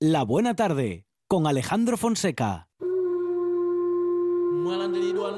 La Buena Tarde con Alejandro Fonseca. mwalandiridwa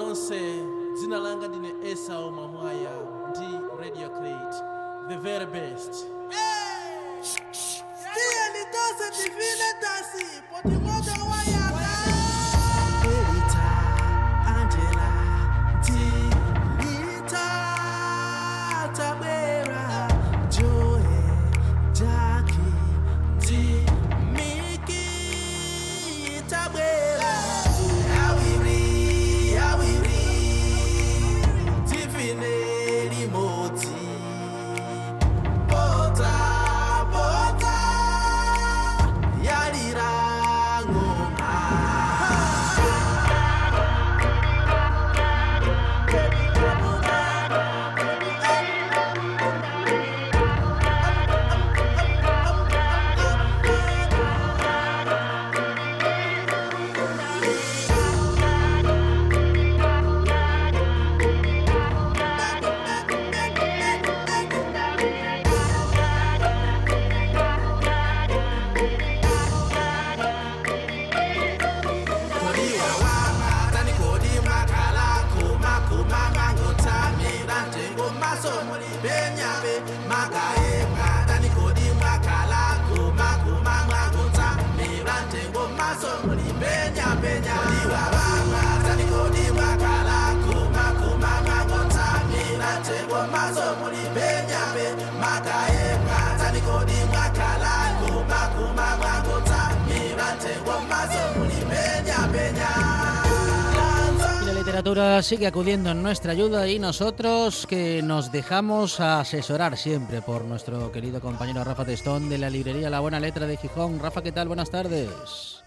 sigue acudiendo en nuestra ayuda y nosotros que nos dejamos asesorar siempre por nuestro querido compañero Rafa Testón de la librería La Buena Letra de Gijón. Rafa, ¿qué tal? Buenas tardes.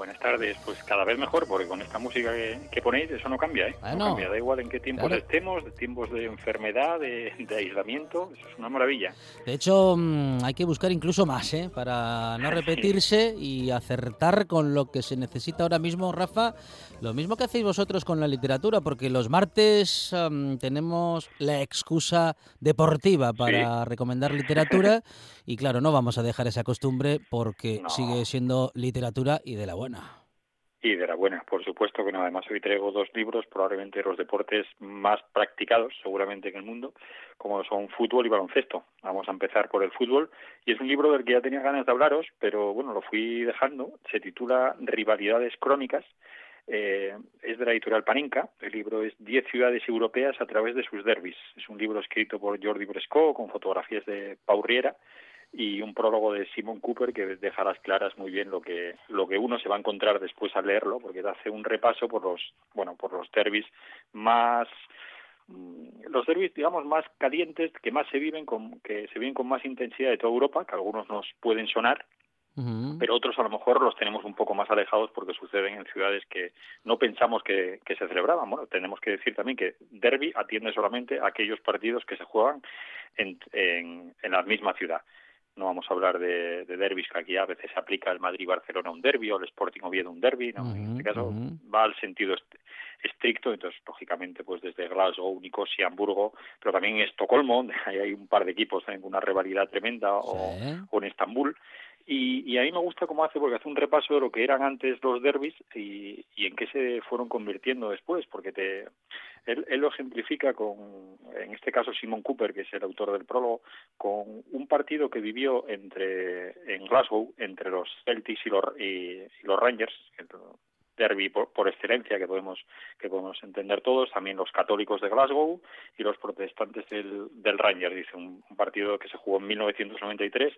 Buenas tardes, pues cada vez mejor, porque con esta música que, que ponéis eso no cambia, ¿eh? Bueno. no cambia, da igual en qué tiempos Claro. estemos, de tiempos de enfermedad, de, de aislamiento, eso es una maravilla. De hecho, mm, hay que buscar incluso más, ¿eh? Para no repetirse y acertar con lo que se necesita ahora mismo, Rafa. Lo mismo que hacéis vosotros con la literatura, porque los martes am, tenemos la excusa deportiva para recomendar literatura y claro, no vamos a dejar esa costumbre porque No. sigue siendo literatura y de la buena. Y de la buena, por supuesto que no, además hoy traigo dos libros, probablemente los deportes más practicados seguramente en el mundo, como son fútbol y baloncesto. Vamos a empezar por el fútbol y es un libro del que ya tenía ganas de hablaros, pero bueno, lo fui dejando. Se titula Rivalidades Crónicas. Eh, es de la editorial Paninca. El libro es 10 ciudades europeas a través de sus derbis. Es un libro escrito por Jordi Bresco con fotografías de Pau Riera y un prólogo de Simon Cooper que deja a las claras muy bien lo que lo que uno se va a encontrar después al leerlo porque hace un repaso por los bueno por los derbis más mm, los derbis digamos más calientes que más se viven con que se viven con más intensidad de toda Europa que algunos nos pueden sonar pero otros a lo mejor los tenemos un poco más alejados porque suceden en ciudades que no pensamos que, que se celebraban. Bueno, tenemos que decir también que Derby atiende solamente a aquellos partidos que se juegan en, en, en la misma ciudad. No vamos a hablar de, de derbis que aquí a veces se aplica el Madrid-Barcelona un derby o el Sporting Oviedo un derby. ¿no? en este caso va al sentido est- estricto, entonces lógicamente pues desde Glasgow, Nicosia, Hamburgo, pero también en Estocolmo, donde hay un par de equipos también con una rivalidad tremenda, o, o en Estambul. Y, y a mí me gusta cómo hace, porque hace un repaso de lo que eran antes los derbis y, y en qué se fueron convirtiendo después, porque te, él, él lo ejemplifica con, en este caso, Simon Cooper, que es el autor del prólogo, con un partido que vivió entre en Glasgow entre los Celtics y los, y, los Rangers, derby por, por excelencia que podemos que podemos entender todos, también los católicos de Glasgow y los protestantes del, del Rangers, dice un, un partido que se jugó en 1993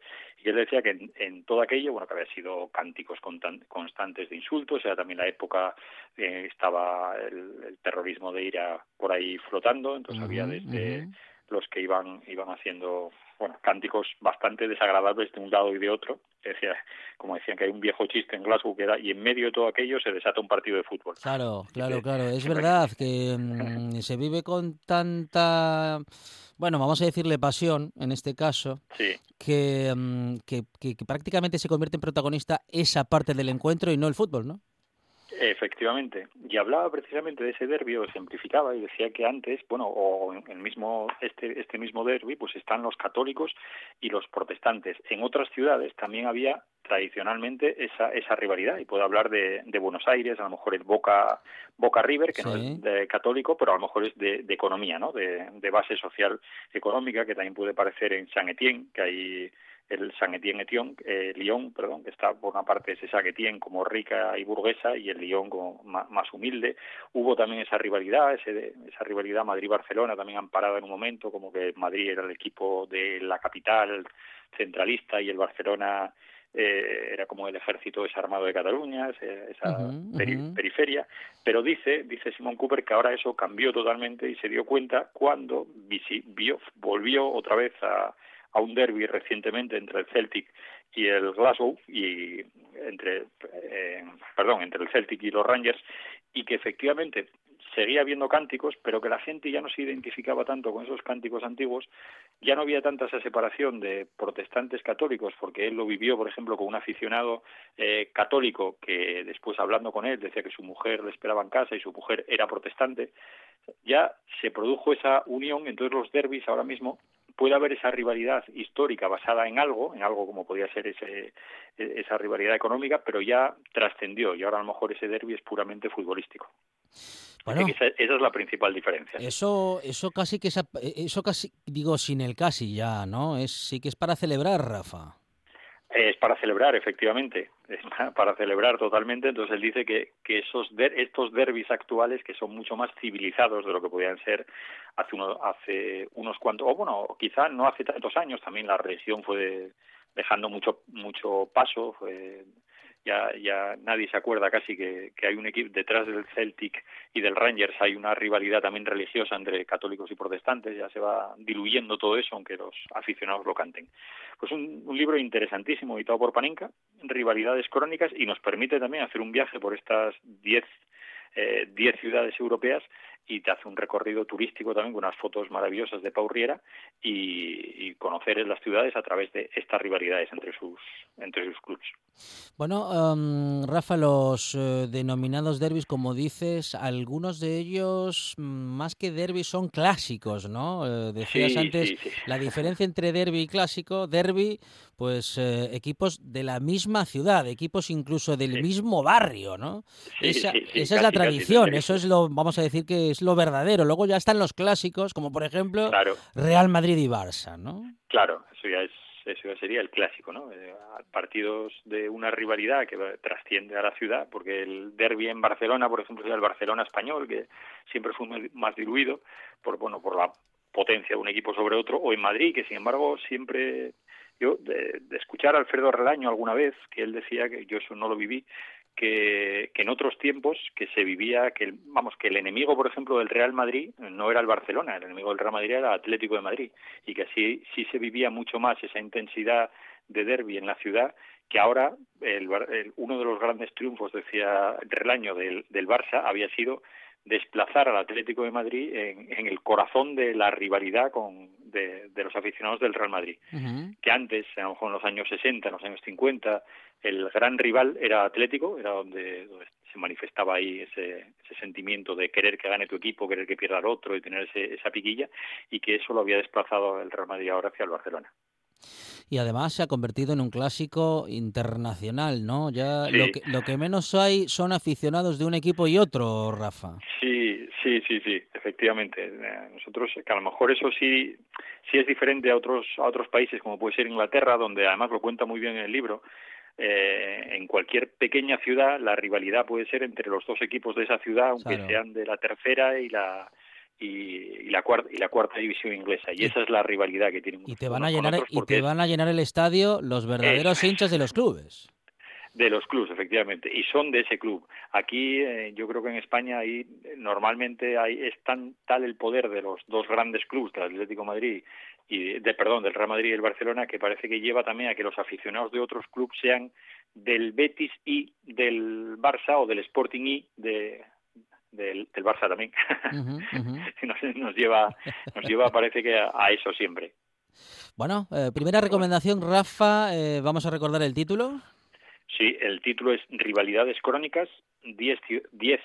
y él decía que en, en todo aquello, bueno, que había sido cánticos constan- constantes de insultos, era también la época eh, estaba el, el terrorismo de IRA por ahí flotando, entonces había desde los que iban iban haciendo bueno cánticos bastante desagradables de un lado y de otro decía como decían que hay un viejo chiste en Glasgow que era y en medio de todo aquello se desata un partido de fútbol Claro, claro, claro. Es verdad que mm, se vive con tanta, bueno, vamos a decirle pasión en este caso, sí que, mm, que, que- que prácticamente se convierte en protagonista esa parte del encuentro y no el fútbol, ¿no? Efectivamente, y hablaba precisamente de ese derbi, o ejemplificaba y decía que antes, bueno, o en el mismo este este mismo derbi, pues están los católicos y los protestantes. En otras ciudades también había tradicionalmente esa esa rivalidad y puedo hablar de, de Buenos Aires, a lo mejor el Boca Boca River, que no es de católico, pero a lo mejor es de, de economía, ¿no? De, de base social económica, que también puede parecer en San Etienne, que hay el San Etienne Etienne, eh, Lyon, perdón, que está por una parte ese San Etienne como rica y burguesa y el Lyon como más, humilde. Hubo también esa rivalidad, ese, esa rivalidad Madrid-Barcelona también han parado en un momento, como que Madrid era el equipo de la capital centralista y el Barcelona eh, era como el ejército desarmado de Cataluña, esa periferia, pero dice, dice Simon Cooper que ahora eso cambió totalmente y se dio cuenta cuando vio, volvió otra vez a, a un derby recientemente entre el Celtic y el Glasgow y entre eh, perdón entre el Celtic y los Rangers y que efectivamente seguía habiendo cánticos, pero que la gente ya no se identificaba tanto con esos cánticos antiguos, ya no había tanta esa separación de protestantes católicos, porque él lo vivió, por ejemplo, con un aficionado eh, católico que después hablando con él decía que su mujer le esperaba en casa y su mujer era protestante, ya se produjo esa unión, entonces los derbis ahora mismo puede haber esa rivalidad histórica basada en algo, en algo como podía ser ese, e, esa rivalidad económica, pero ya trascendió y ahora a lo mejor ese derby es puramente futbolístico. Bueno, esa, es la principal diferencia. Eso, eso casi que eso casi digo sin el casi ya, ¿no? Es sí que es para celebrar, Rafa. Es para celebrar, efectivamente, es para celebrar totalmente. Entonces él dice que, que esos estos derbis actuales, que son mucho más civilizados de lo que podían ser hace, uno, hace unos cuantos, o bueno, quizá no hace tantos años, también la región fue dejando mucho mucho paso, fue ya, ya nadie se acuerda casi que, que hay un equipo detrás del Celtic y del Rangers hay una rivalidad también religiosa entre católicos y protestantes, ya se va diluyendo todo eso, aunque los aficionados lo canten. Pues un, un libro interesantísimo editado por Panenka, Rivalidades Crónicas, y nos permite también hacer un viaje por estas diez eh, diez ciudades europeas y te hace un recorrido turístico también con unas fotos maravillosas de Pau Riera y, y conocer las ciudades a través de estas rivalidades entre sus entre sus clubes. Bueno, um, Rafa, los uh, denominados derbis, como dices, algunos de ellos mm, más que derbis son clásicos, ¿no? Uh, decías sí, antes sí, sí. la diferencia entre derby y clásico, derby, pues uh, equipos de la misma ciudad, equipos incluso del mismo barrio, ¿no? esa, esa es la tradición, eso es lo, vamos a decir que es lo verdadero. Luego ya están los clásicos, como por ejemplo claro. Real Madrid y Barça, ¿no? Claro, eso ya es eso ya sería el clásico, ¿no? Eh, partidos de una rivalidad que trasciende a la ciudad, porque el derby en Barcelona, por ejemplo, sería el Barcelona español, que siempre fue más diluido por bueno por la potencia de un equipo sobre otro, o en Madrid, que sin embargo siempre yo de, de escuchar a Alfredo Relaño alguna vez, que él decía que yo eso no lo viví, que, que, en otros tiempos que se vivía que vamos que el enemigo por ejemplo del Real Madrid no era el Barcelona el enemigo del Real Madrid era el Atlético de Madrid y que así sí se vivía mucho más esa intensidad de derby en la ciudad que ahora el, el, uno de los grandes triunfos decía Relaño del, del Barça había sido desplazar al Atlético de Madrid en, en, el corazón de la rivalidad con, de, de, los aficionados del Real Madrid. Uh -huh. Que antes, a lo mejor en los años 60, en los años 50, el gran rival era Atlético, era donde, donde se manifestaba ahí ese, ese, sentimiento de querer que gane tu equipo, querer que pierda el otro y tener ese, esa piquilla, y que eso lo había desplazado el Real Madrid ahora hacia el Barcelona y además se ha convertido en un clásico internacional, ¿no? Ya sí. lo, que, lo que menos hay son aficionados de un equipo y otro, Rafa. Sí, sí, sí, sí, efectivamente. Nosotros, que a lo mejor eso sí, sí es diferente a otros, a otros países, como puede ser Inglaterra, donde además lo cuenta muy bien en el libro, eh, en cualquier pequeña ciudad la rivalidad puede ser entre los dos equipos de esa ciudad, aunque claro. sean de la tercera y la y, y, la cuarta y la cuarta división inglesa. Y esa es la rivalidad que tienen y te van a llenar y te van a llenar el estadio los verdaderos hinchas de los clubes. De los clubes efectivamente. Y son de ese club. Aquí eh, yo creo que en España ahí normalmente hay es tan tal el poder de los dos grandes clubes del Atlético de Madrid y de perdón del Real Madrid y el Barcelona que parece que lleva también a que los aficionados de otros clubes sean del Betis y del Barça o del Sporting y de del, del Barça también. Uh -huh, uh -huh. nos, nos, lleva, nos lleva, parece que a, a eso siempre. Bueno, eh, primera recomendación, Rafa, eh, vamos a recordar el título. Sí, el título es Rivalidades Crónicas, 10,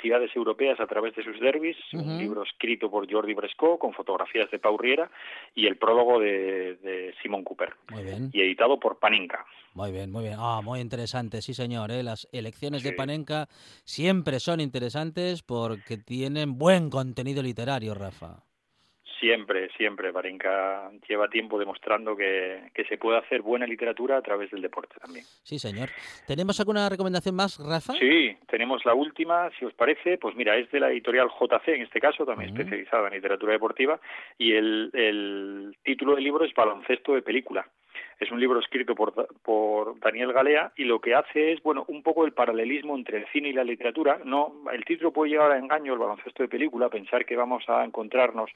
ciudades europeas a través de sus derbis, un libro escrito por Jordi Bresco con fotografías de Pau Riera y el prólogo de, de Simon Cooper. Muy bien. Y editado por Panenka. Muy bien, muy bien. Ah, muy interesante, sí señor. ¿eh? Las elecciones de Panenka siempre son interesantes porque tienen buen contenido literario, Rafa. Siempre, siempre. Barinka lleva tiempo demostrando que, que, se puede hacer buena literatura a través del deporte también. Sí, señor. ¿Tenemos alguna recomendación más, Rafa? Sí, tenemos la última, si os parece. Pues mira, es de la editorial JC, en este caso, también especializada en literatura deportiva, y el, el título del libro es Baloncesto de película. Es un libro escrito por, por Daniel Galea y lo que hace es, bueno, un poco el paralelismo entre el cine y la literatura. No, el título puede llevar a engaño el baloncesto de película, pensar que vamos a encontrarnos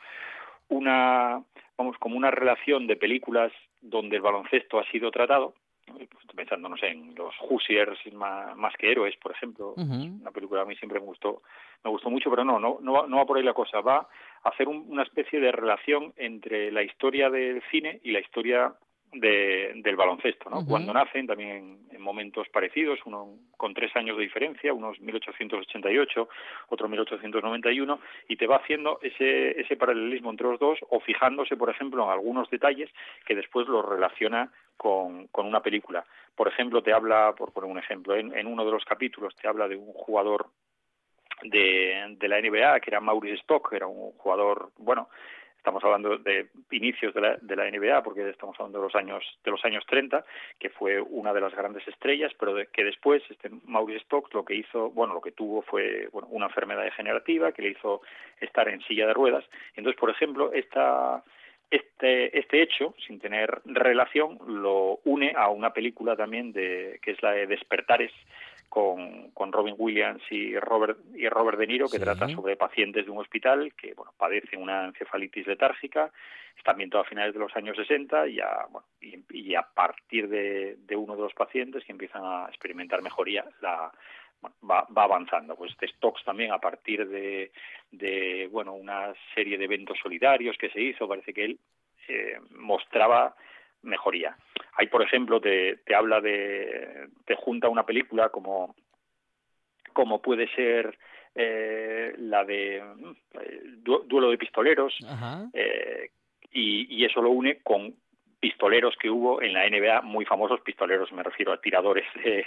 una, vamos, como una relación de películas donde el baloncesto ha sido tratado, pues, pensando, no sé, en los Hoosiers más, que héroes, por ejemplo, una película a mí siempre me gustó, me gustó mucho, pero no, no, no, va, no va por ahí la cosa, va a hacer una especie de relación entre la historia del cine y la historia de, del baloncesto, ¿no? Cuando nacen también en, momentos parecidos, uno con tres años de diferencia, unos 1888, otro 1891, y te va haciendo ese, ese paralelismo entre los dos o fijándose, por ejemplo, en algunos detalles que después los relaciona con, con una película. Por ejemplo, te habla, por poner un ejemplo, en, en uno de los capítulos te habla de un jugador de, de la NBA, que era Maurice Stock, era un jugador, bueno, estamos hablando de inicios de la, de la NBA porque estamos hablando de los años de los años 30 que fue una de las grandes estrellas pero que después este Maurice Stokes lo que hizo bueno lo que tuvo fue bueno, una enfermedad degenerativa que le hizo estar en silla de ruedas. Entonces por ejemplo esta este, este hecho, sin tener relación, lo une a una película también de, que es la de Despertares, con, con Robin Williams y Robert, y Robert De Niro, que trata sobre pacientes de un hospital que bueno, padecen una encefalitis letárgica, están bien a finales de los años 60 y a, bueno, y, a partir de, de, uno de los pacientes que empiezan a experimentar mejoría, la, va, va, avanzando. Pues de Stocks también a partir de, de bueno una serie de eventos solidarios que se hizo, parece que él eh, mostraba mejoría. Hay, por ejemplo, te, te habla de, te junta una película como, como puede ser eh, la de mm, Duelo de Pistoleros, eh, y, y, eso lo une con pistoleros que hubo en la NBA, muy famosos pistoleros, me refiero a tiradores de,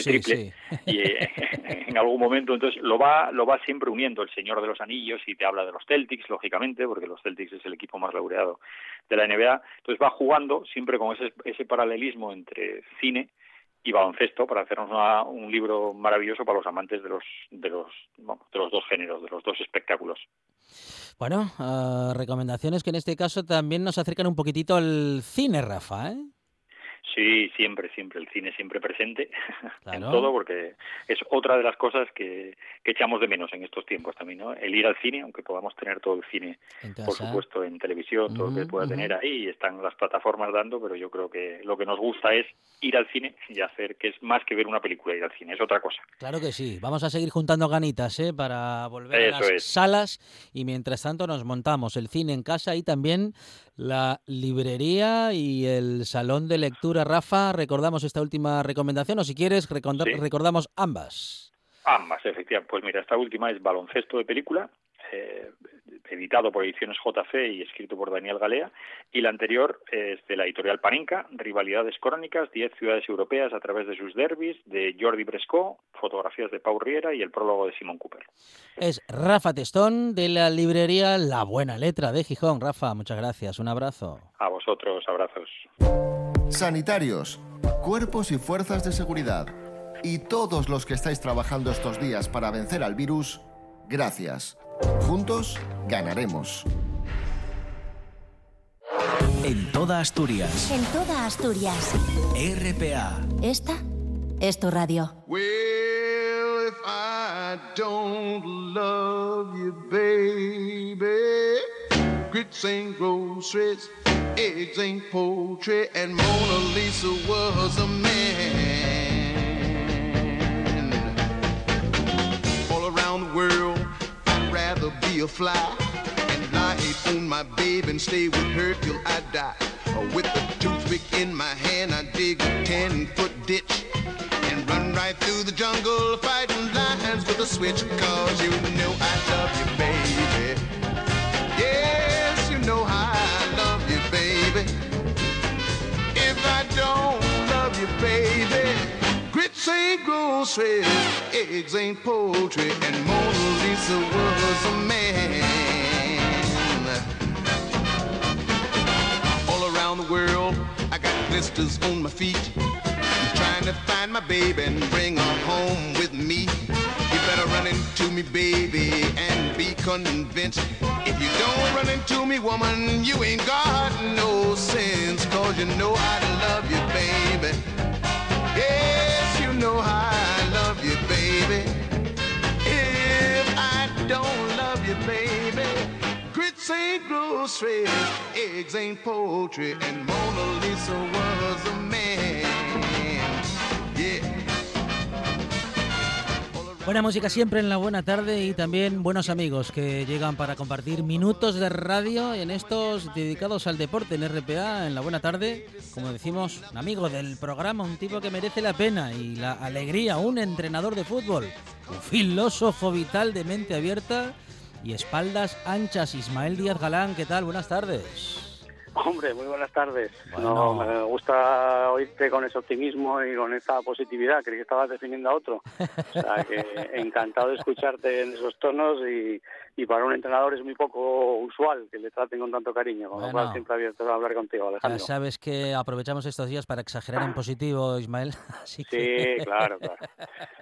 triple, y eh, en algún momento entonces lo va, lo va siempre uniendo el Señor de los Anillos y te habla de los Celtics, lógicamente, porque los Celtics es el equipo más laureado de la NBA, entonces va jugando siempre con ese, ese paralelismo entre cine y baloncesto para hacernos un libro maravilloso para los amantes de los de los de los dos géneros de los dos espectáculos bueno uh, recomendaciones que en este caso también nos acercan un poquitito al cine Rafa ¿eh? Sí, siempre, siempre, el cine siempre presente en todo, porque es otra de las cosas que, que, echamos de menos en estos tiempos también, ¿no? El ir al cine, aunque podamos tener todo el cine, por supuesto, en televisión, todo lo que pueda tener ahí, están las plataformas dando, pero yo creo que lo que nos gusta es ir al cine y hacer que es más que ver una película, ir al cine, es otra cosa. Claro que sí, vamos a seguir juntando ganitas, ¿eh? Para volver a las salas y mientras tanto nos montamos el cine en casa y también la librería y el salón de lectura. Rafa, recordamos esta última recomendación o si quieres recordamos ambas. Ambas, efectivamente. Pues mira, esta última es baloncesto de película eh, editado por Ediciones JC y escrito por Daniel Galea, y la anterior es de la editorial Paninca, Rivalidades Crónicas, 10 ciudades europeas a través de sus derbis, de Jordi Bresco, fotografías de Pau Riera y el prólogo de Simón Cooper. Es Rafa Testón de la librería La Buena Letra de Gijón. Rafa, muchas gracias, un abrazo. A vosotros, abrazos. Sanitarios, cuerpos y fuerzas de seguridad, y todos los que estáis trabajando estos días para vencer al virus, gracias. Juntos ganaremos. En toda Asturias. En toda Asturias. RPA. Esta es tu radio. Well, if I don't love you, baby. Grits ain't groceries, eggs ain't poultry, and Mona Lisa was a man. Rather be a fly and lie on my babe and stay with her till I die. Or with a toothpick in my hand, I dig a ten foot ditch and run right through the jungle fighting lions. with a switch, cause you grits ain't groceries, eggs ain't poultry, and Mona Lisa was a man. All around the world, I got blisters on my feet. I'm trying to find my baby and bring her home with me. You better run into me, baby, and be convinced. If you don't run into me, woman, you ain't got no sense. Cause you know I love you, baby. You know how I love you, baby. If I don't love you, baby, grits ain't groceries, eggs ain't poultry, and Mona Lisa was a man. Buena música siempre en la buena tarde y también buenos amigos que llegan para compartir minutos de radio en estos dedicados al deporte en RPA en la buena tarde. Como decimos, un amigo del programa, un tipo que merece la pena y la alegría, un entrenador de fútbol, un filósofo vital de mente abierta y espaldas anchas. Ismael Díaz Galán, ¿qué tal? Buenas tardes. Hombre, muy buenas tardes. Bueno. No, me gusta oírte con ese optimismo y con esa positividad. Creí que estabas definiendo a otro. O sea, que encantado de escucharte en esos tonos y, y para un entrenador es muy poco usual que le traten con tanto cariño. Con lo Bueno. cual siempre abierto a hablar contigo, Ya Alejandro. sabes que aprovechamos estos días para exagerar en positivo, Ismael. Así que... Sí, claro, claro.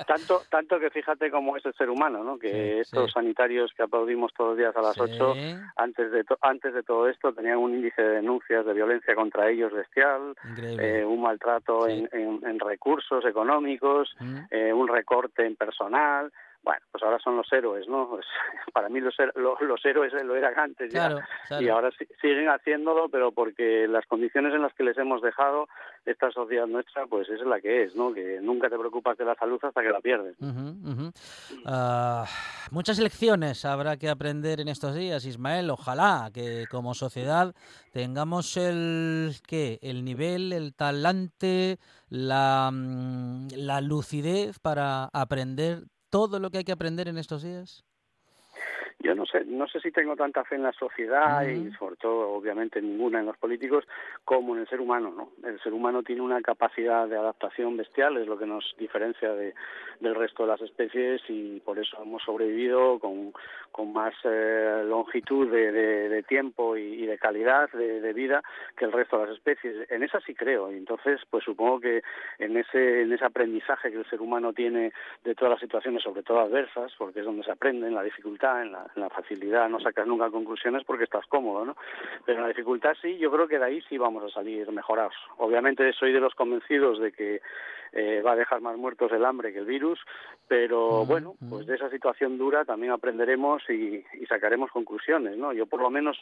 Tanto, tanto que fíjate cómo es el ser humano, ¿no? Que Sí, estos sí. sanitarios que aplaudimos todos los días a las Sí. 8, antes de, to- antes de todo esto, tenían un índice de denuncias de violencia contra ellos bestial, eh, un maltrato en- en recursos económicos, Mm. eh, un recorte en personal. Bueno, pues ahora son los héroes, ¿no? Pues, para mí los, los héroes lo eran antes ya. Claro, claro. Y ahora si- siguen haciéndolo, pero porque las condiciones en las que les hemos dejado esta sociedad nuestra, pues es la que es, ¿no? Que nunca te preocupas de la salud hasta que la pierdes. Ah, muchas lecciones habrá que aprender en estos días, Ismael. Ojalá que como sociedad tengamos el ¿qué? el nivel, el talante, la, mm, la lucidez para aprender todo lo que hay que aprender en estos días. Yo no sé, no sé si tengo tanta fe en la sociedad y sobre todo, obviamente, ninguna en los políticos como en el ser humano, ¿no? El ser humano tiene una capacidad de adaptación bestial, es lo que nos diferencia de, del resto de las especies y por eso hemos sobrevivido con, con más eh, longitud de, de- de tiempo y, y de calidad de, de vida que el resto de las especies. En esa sí creo y entonces, pues supongo que en ese, en ese aprendizaje que el ser humano tiene de todas las situaciones, sobre todo adversas, porque es donde se aprende, en la dificultad, en la, en la facilidad, no sacas nunca conclusiones porque estás cómodo, ¿no? Pero en la dificultad sí, yo creo que de ahí sí vamos a salir mejorados. Obviamente soy de los convencidos de que eh, va a dejar más muertos el hambre que el virus, pero bueno, pues de esa situación dura también aprenderemos y, y sacaremos conclusiones, ¿no? Yo por lo menos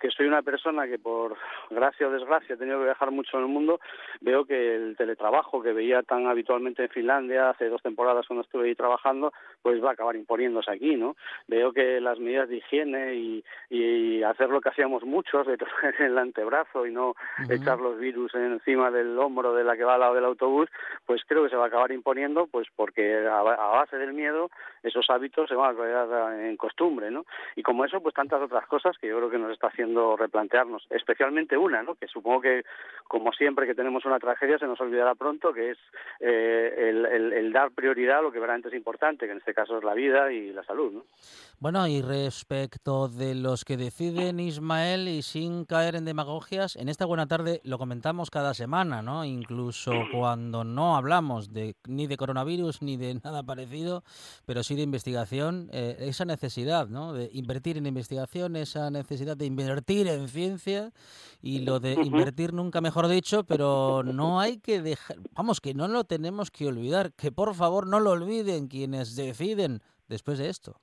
que soy una persona que por gracia o desgracia he tenido que viajar mucho en el mundo, veo que el teletrabajo que veía tan habitualmente en Finlandia hace dos temporadas cuando estuve ahí trabajando, pues va a acabar imponiéndose aquí, ¿no? Veo que las medidas de higiene y, y hacer lo que hacíamos muchos, de traer el antebrazo y no echar los virus encima del hombro de la que va al lado del autobús, pues creo que se va a acabar imponiendo, pues porque a, a base del miedo esos hábitos se van a quedar en costumbre, ¿no? Y como eso, pues tantas otras cosas que yo creo que nos está haciendo replantearnos, especialmente una, ¿no? Que supongo que, como siempre que tenemos una tragedia, se nos olvidará pronto, que es eh, el, el- el dar prioridad a lo que verdaderamente es importante, que en este caso es la vida y la salud, ¿no? Bueno, y respecto de los que deciden Ismael y sin caer en demagogias, en esta buena tarde lo comentamos cada semana, ¿no? Incluso cuando no hablamos de ni de coronavirus ni de nada parecido, pero sí de investigación, eh, esa necesidad, ¿no? De invertir en investigación, esa necesidad de invertir en ciencia y lo de invertir nunca mejor dicho, pero no hay que dejar, vamos, que no lo tenemos que olvidar, que por favor no lo olviden quienes deciden después de esto.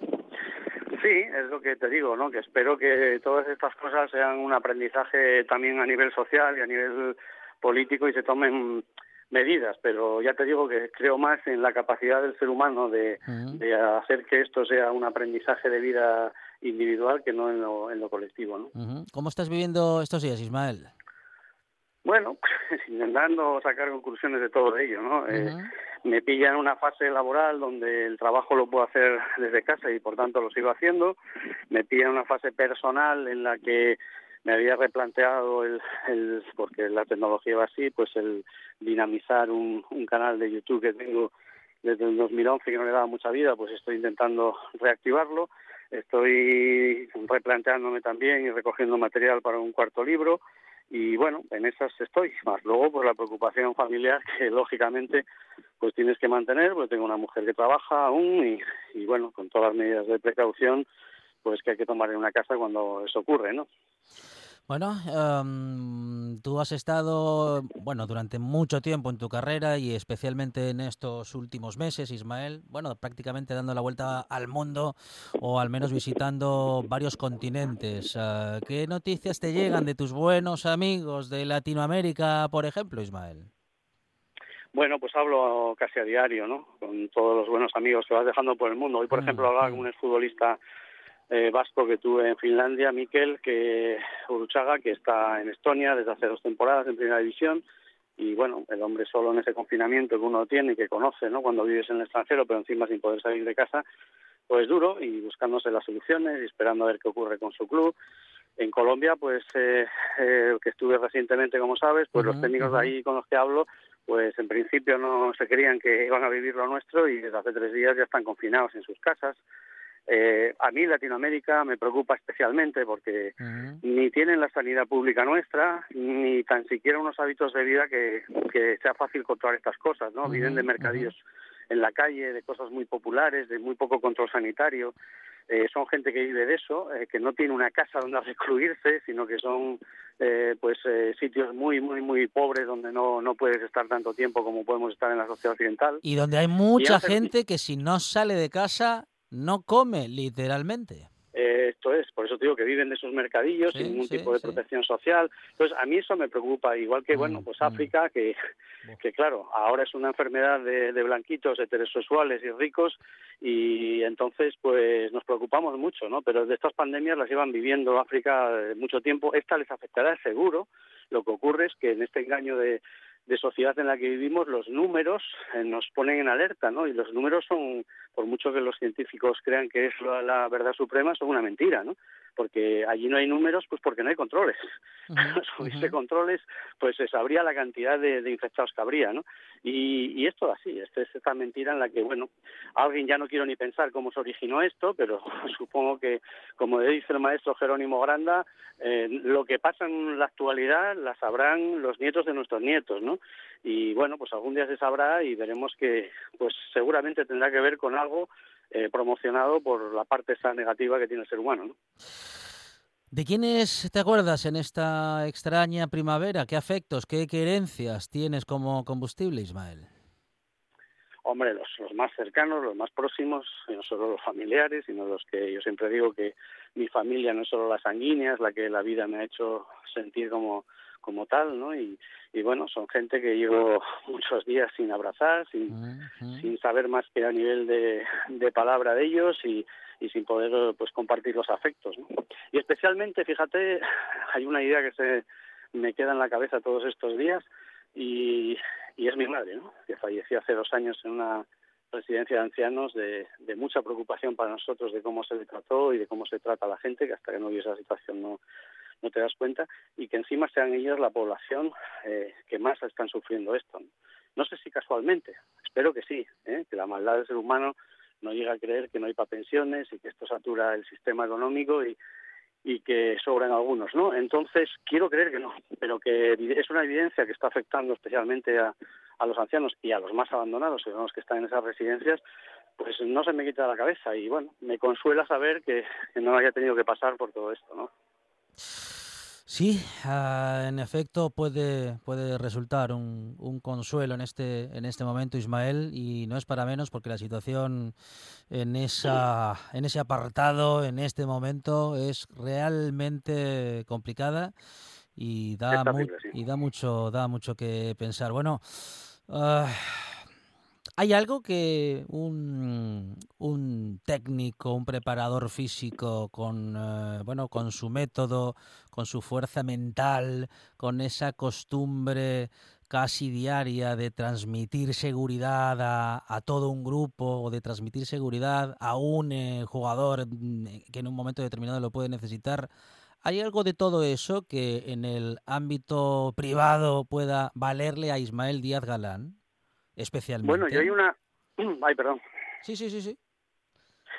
Sí, es lo que te digo, ¿no? Que espero que todas estas cosas sean un aprendizaje también a nivel social y a nivel político y se tomen medidas, pero ya te digo que creo más en la capacidad del ser humano de, de hacer que esto sea un aprendizaje de vida individual que no en lo, en lo colectivo, ¿no? ¿Cómo estás viviendo estos días, Ismael? Bueno, intentando sacar conclusiones de todo ello, ¿no? Eh, me pilla en una fase laboral donde el trabajo lo puedo hacer desde casa y por tanto lo sigo haciendo. Me pilla en una fase personal en la que me había replanteado el, el porque la tecnología va así, pues el dinamizar un, un canal de YouTube que tengo desde el 2011 que no le daba mucha vida, pues estoy intentando reactivarlo. Estoy replanteándome también y recogiendo material para un cuarto libro y bueno, en esas estoy. Más luego, pues la preocupación familiar que lógicamente pues tienes que mantener, porque tengo una mujer que trabaja aún y, y bueno, con todas las medidas de precaución, pues que hay que tomar en una casa cuando eso ocurre, ¿no? Bueno, em, tú has estado, bueno, durante mucho tiempo en tu carrera y especialmente en estos últimos meses, Ismael, bueno, prácticamente dando la vuelta al mundo o al menos visitando varios continentes. Eh, ¿Qué noticias te llegan de tus buenos amigos de Latinoamérica, por ejemplo, Ismael? Bueno, pues hablo casi a diario, ¿no? Con todos los buenos amigos que vas dejando por el mundo. Hoy, por Mm, ejemplo, hablaba con un exfutbolista eh, vasco que tuve en Finlandia, Mikel, que Uruchaga, que está en Estonia desde hace dos temporadas en Primera División. Y bueno, el hombre solo en ese confinamiento que uno tiene y que conoce, ¿no? Cuando vives en el extranjero, pero encima sin poder salir de casa, pues duro y buscándose las soluciones y esperando a ver qué ocurre con su club. En Colombia, pues eh, eh, que estuve recientemente, como sabes, pues los técnicos de ahí con los que hablo, pues en principio no se creían que iban a vivir lo nuestro y desde hace tres días ya están confinados en sus casas. Eh, a mí Latinoamérica me preocupa especialmente porque ni tienen la sanidad pública nuestra, ni tan siquiera unos hábitos de vida que, que sea fácil controlar estas cosas, ¿no? Viven de mercadillos en la calle, de cosas muy populares, de muy poco control sanitario. Eh, son gente que vive de eso, eh, que no tiene una casa donde recluirse, sino que son eh, pues eh, sitios muy muy muy pobres donde no no puedes estar tanto tiempo como podemos estar en la sociedad occidental. Y donde hay mucha hace- gente que si no sale de casa no come, literalmente. Eh, esto es, por eso te digo que viven de esos mercadillos Sí, sin ningún sí, tipo de sí. protección social. Entonces, a mí eso me preocupa, igual que, bueno, Mm, pues mm. África, que, que claro, ahora es una enfermedad de, de blanquitos, heterosexuales y ricos, y entonces, pues nos preocupamos mucho, ¿no? Pero de estas pandemias las llevan viviendo África eh, mucho tiempo. Esta les afectará seguro. Lo que ocurre es que en este engaño de, de sociedad en la que vivimos, los números eh, nos ponen en alerta, ¿no? Y los números son, por mucho que los científicos crean que es la, la verdad suprema, son una mentira, ¿no? Porque allí no hay números, pues porque no hay controles. Si hubiese controles, pues se sabría la cantidad de, de infectados que habría, ¿no? Y, y esto así, esta es esta mentira en la que, bueno, alguien ya no quiero ni pensar cómo se originó esto, pero supongo que, como dice el maestro Jerónimo Granda, eh, lo que pasa en la actualidad la sabrán los nietos de nuestros nietos, ¿no? Y bueno, pues algún día se sabrá y veremos que, pues seguramente tendrá que ver con algo eh, promocionado por la parte esa negativa que tiene el ser humano, ¿no? ¿De quiénes te acuerdas en esta extraña primavera? ¿Qué afectos, qué querencias tienes como combustible, Ismael? Hombre, los, los más cercanos, los más próximos, y no solo los familiares, sino los que yo siempre digo que mi familia no es solo la sanguínea, es la que la vida me ha hecho sentir como, como tal, ¿no? Y, y bueno, son gente que llevo muchos días sin abrazar, sin, sin saber más que a nivel de, de palabra de ellos y, y sin poder pues compartir los afectos. ¿no? Y especialmente, fíjate, hay una idea que se me queda en la cabeza todos estos días y, y es mi madre, ¿no? que falleció hace dos años en una residencia de ancianos de, de mucha preocupación para nosotros de cómo se le trató y de cómo se trata a la gente, que hasta que no vio esa situación no, no te das cuenta, y que encima sean ellos la población eh, que más están sufriendo esto. ¿no? Sé si casualmente, espero que sí, ¿eh? que la maldad del ser humano no llega a creer que no hay para pensiones y que esto satura el sistema económico y, y que sobran algunos, ¿no? Entonces, quiero creer que no, pero que es una evidencia que está afectando especialmente a, a los ancianos y a los más abandonados, que son los que están en esas residencias, pues no se me quita la cabeza y bueno, me consuela saber que, que no haya tenido que pasar por todo esto, ¿no? Sí, ah, en efecto puede, puede resultar un, un consuelo en este, en este momento, Ismael, y no es para menos porque la situación en, esa, en ese apartado, en este momento, es realmente complicada y da, mu- sí. y da, mucho, da mucho que pensar. Bueno, ah, hay algo que un, un técnico, un preparador físico con eh, bueno, con su método, con su fuerza mental, con esa costumbre casi diaria de transmitir seguridad a, todo un grupo o de transmitir seguridad a un eh, jugador mm, que en un momento determinado lo puede necesitar. ¿Hay algo de todo eso que en el ámbito privado pueda valerle a Ismael Díaz Galán? Especialmente. Bueno, yo hay una. Ay, perdón. Sí, sí, sí, sí.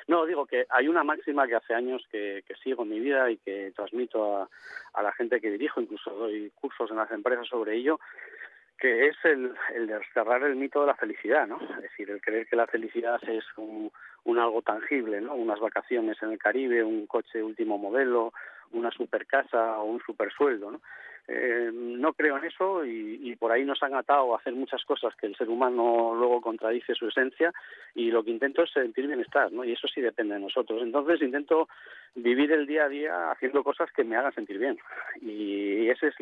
No, digo que hay una máxima que hace años que, sigo en mi vida y que transmito a, a, la gente que dirijo, incluso doy cursos en las empresas sobre ello, que es el, el de cerrar el mito de la felicidad, ¿no? Es decir, el creer que la felicidad es un, un algo tangible, ¿no? Unas vacaciones en el Caribe, un coche último modelo, una super casa o un super sueldo, ¿no? Eh, no creo en eso y, por ahí nos han atado a hacer muchas cosas que el ser humano luego contradice su esencia y lo que intento es sentir bienestar, ¿no? Y eso sí depende de nosotros. Entonces intento vivir el día a día haciendo cosas que me hagan sentir bien y ese es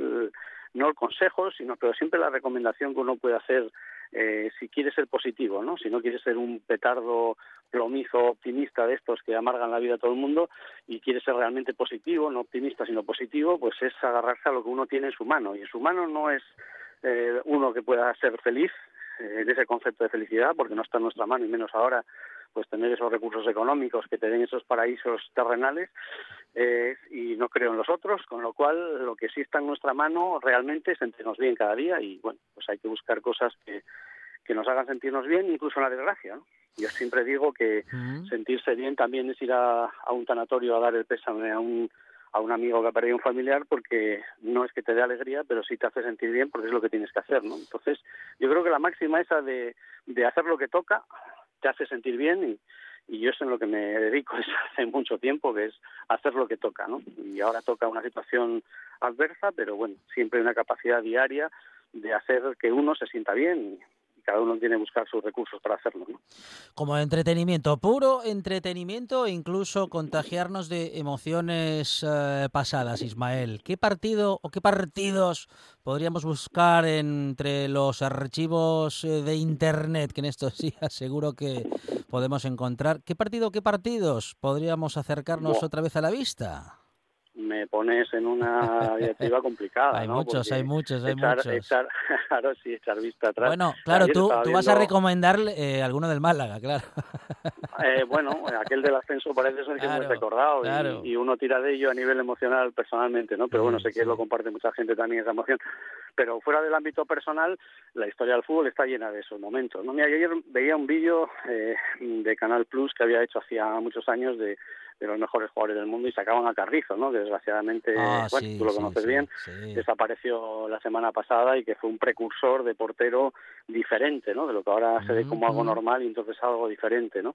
no el consejo, sino pero siempre la recomendación que uno puede hacer eh, si quiere ser positivo, ¿no? Si no quiere ser un petardo plomizo optimista de estos que amargan la vida a todo el mundo y quiere ser realmente positivo, no optimista sino positivo, pues es agarrarse a lo que uno tiene en su mano. Y en su mano no es eh, uno que pueda ser feliz, eh, ese concepto de felicidad, porque no está en nuestra mano y menos ahora pues tener esos recursos económicos que te den esos paraísos terrenales eh, y no creo en los otros, con lo cual lo que sí está en nuestra mano realmente es sentirnos bien cada día y bueno, pues hay que buscar cosas que, que nos hagan sentirnos bien, incluso en la desgracia. ¿no? Yo siempre digo que sentirse bien también es ir a, a, un tanatorio a dar el pésame a un, a un amigo que ha perdido un familiar porque no es que te dé alegría, pero sí te hace sentir bien porque es lo que tienes que hacer, ¿no? Entonces, yo creo que la máxima esa de, de hacer lo que toca, te hace sentir bien y, y yo es en lo que me dedico desde hace mucho tiempo, que es hacer lo que toca, ¿no? Y ahora toca una situación adversa, pero bueno, siempre hay una capacidad diaria de hacer que uno se sienta bien cada uno tiene que buscar sus recursos para hacerlo. ¿no? Como entretenimiento, puro entretenimiento e incluso contagiarnos de emociones eh, pasadas, Ismael. ¿Qué partido o qué partidos podríamos buscar entre los archivos eh, de Internet, que en estos días seguro que podemos encontrar? ¿Qué partido o qué partidos podríamos acercarnos otra vez a la vista? Me pones en una directiva complicada. hay muchos, hay muchos, hay muchos. Echar, claro, sí, echar vista atrás. Bueno, claro, tú, tú vas a recomendar eh, alguno del Málaga, claro. Eh, bueno, aquel del ascenso parece ser que es muy recordado y, uno tira de ello a nivel emocional personalmente, ¿no? Pero bueno, sé que lo comparte mucha gente también esa emoción. Pero fuera del ámbito personal, la historia del fútbol está llena de esos momentos. ¿no? Mira, yo ayer veía un vídeo eh, de Canal Plus que había hecho hacía muchos años de de los mejores jugadores del mundo y sacaban a Carrizo, ¿no? Que desgraciadamente, ah, bueno, tú lo conoces bien, desapareció la semana pasada y que fue un precursor de portero diferente, ¿no? De lo que ahora se ve como algo normal y entonces algo diferente, ¿no?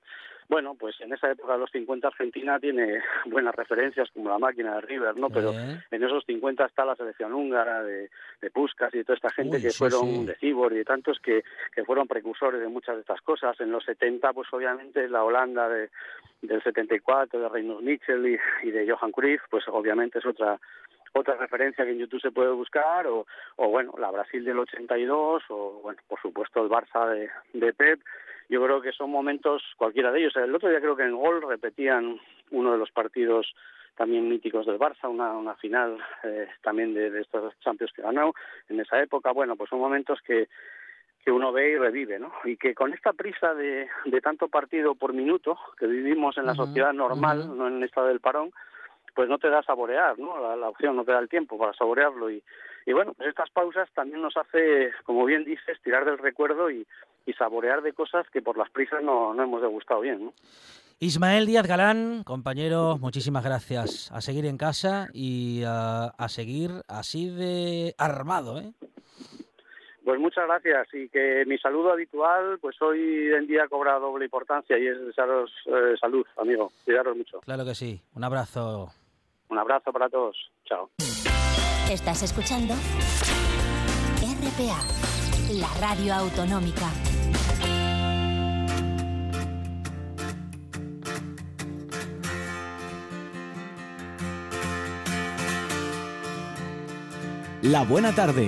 Bueno, pues en esa época de los 50 Argentina tiene buenas referencias como la máquina de River, ¿no? Pero en esos 50 está la selección húngara de, de Puskas y de toda esta gente que fueron de Cibor y de tantos que, que fueron precursores de muchas de estas cosas. En los 70, pues obviamente la Holanda de, del 74, de Reynold Mitchell y, de Johan Cruyff, pues obviamente es otra otra referencia que en YouTube se puede buscar, o, bueno, la Brasil del 82, o bueno, por supuesto el Barça de, de Pep, yo creo que son momentos, cualquiera de ellos. El otro día creo que en Gol repetían uno de los partidos también míticos del Barça, una, una final eh, también de, estos Champions que ganó en esa época. Bueno, pues son momentos que, que uno ve y revive, ¿no? Y que con esta prisa de, de tanto partido por minuto que vivimos en la sociedad normal, no en el estado del parón, pues no te da saborear, ¿no? La, la, opción no te da el tiempo para saborearlo y, y bueno, pues estas pausas también nos hace, como bien dices, tirar del recuerdo y, y saborear de cosas que por las prisas no, no hemos degustado bien. ¿no? Ismael Díaz Galán, compañero, muchísimas gracias. A seguir en casa y a, seguir así de armado. ¿eh? Pues muchas gracias y que mi saludo habitual, pues hoy en día cobra doble importancia y es desearos eh, salud, amigo. Cuidaros mucho. Claro que sí. Un abrazo. Un abrazo para todos. Chao. Estás escuchando RPA, la radio autonómica. La buena tarde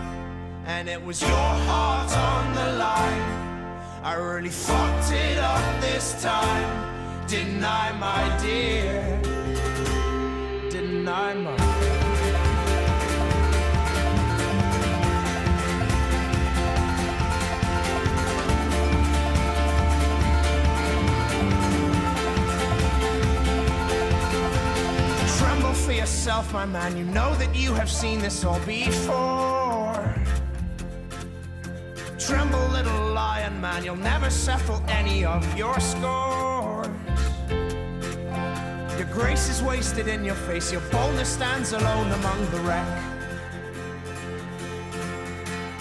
And it was your heart on the line. I really fucked it up this time. Didn't I, my dear? Didn't I, my Tremble for yourself, my man. You know that you have seen this all before. Tremble, little lion man. You'll never settle any of your scores. Your grace is wasted in your face. Your boldness stands alone among the wreck.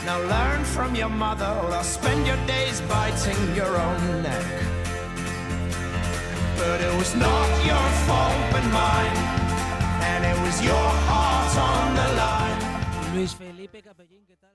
Now learn from your mother, or else spend your days biting your own neck. But it was not your fault but mine, and it was your heart on the line. Luis Felipe Capellín, ¿qué tal?